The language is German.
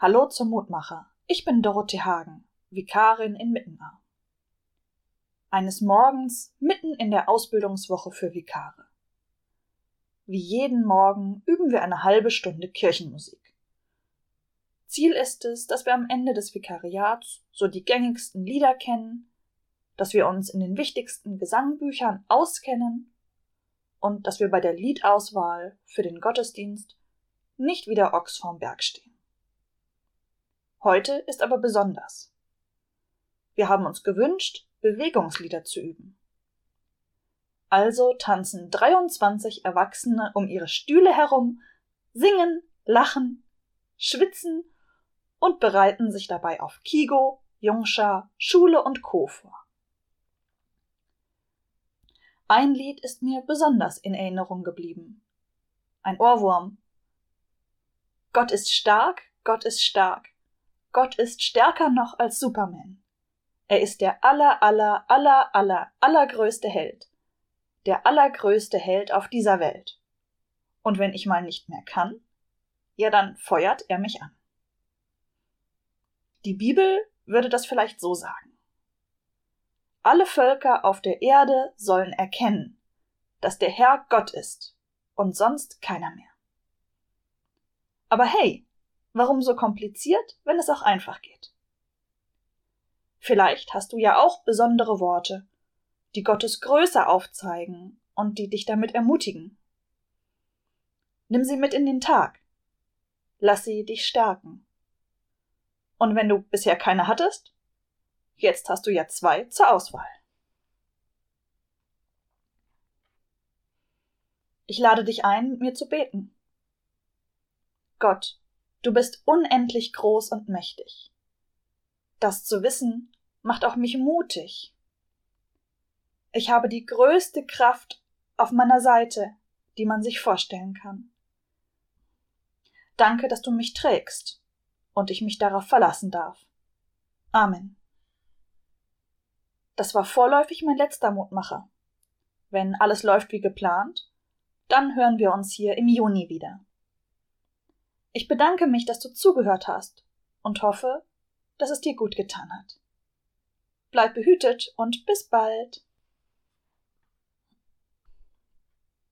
Hallo zum Mutmacher. Ich bin Dorothee Hagen, Vikarin in Mittenau. Eines Morgens mitten in der Ausbildungswoche für Vikare. Wie jeden Morgen üben wir eine halbe Stunde Kirchenmusik. Ziel ist es, dass wir am Ende des Vikariats so die gängigsten Lieder kennen, dass wir uns in den wichtigsten Gesangbüchern auskennen und dass wir bei der Liedauswahl für den Gottesdienst nicht wie der Ochs vorm Berg stehen. Heute ist aber besonders. Wir haben uns gewünscht, Bewegungslieder zu üben. Also tanzen 23 Erwachsene um ihre Stühle herum, singen, lachen, schwitzen und bereiten sich dabei auf Kigo, Jungschar, Schule und Co. vor. Ein Lied ist mir besonders in Erinnerung geblieben. Ein Ohrwurm. Gott ist stark, Gott ist stark. Gott ist stärker noch als Superman. Er ist der aller, aller, aller, aller, allergrößte Held. Der allergrößte Held auf dieser Welt. Und wenn ich mal nicht mehr kann, ja, dann feuert er mich an. Die Bibel würde das vielleicht so sagen. Alle Völker auf der Erde sollen erkennen, dass der Herr Gott ist und sonst keiner mehr. Aber hey, Warum so kompliziert, wenn es auch einfach geht? Vielleicht hast du ja auch besondere Worte, die Gottes Größe aufzeigen und die dich damit ermutigen. Nimm sie mit in den Tag. Lass sie dich stärken. Und wenn du bisher keine hattest, jetzt hast du ja zwei zur Auswahl. Ich lade dich ein, mit mir zu beten. Gott, Du bist unendlich groß und mächtig. Das zu wissen macht auch mich mutig. Ich habe die größte Kraft auf meiner Seite, die man sich vorstellen kann. Danke, dass du mich trägst und ich mich darauf verlassen darf. Amen. Das war vorläufig mein letzter Mutmacher. Wenn alles läuft wie geplant, dann hören wir uns hier im Juni wieder. Ich bedanke mich, dass du zugehört hast und hoffe, dass es dir gut getan hat. Bleib behütet und bis bald.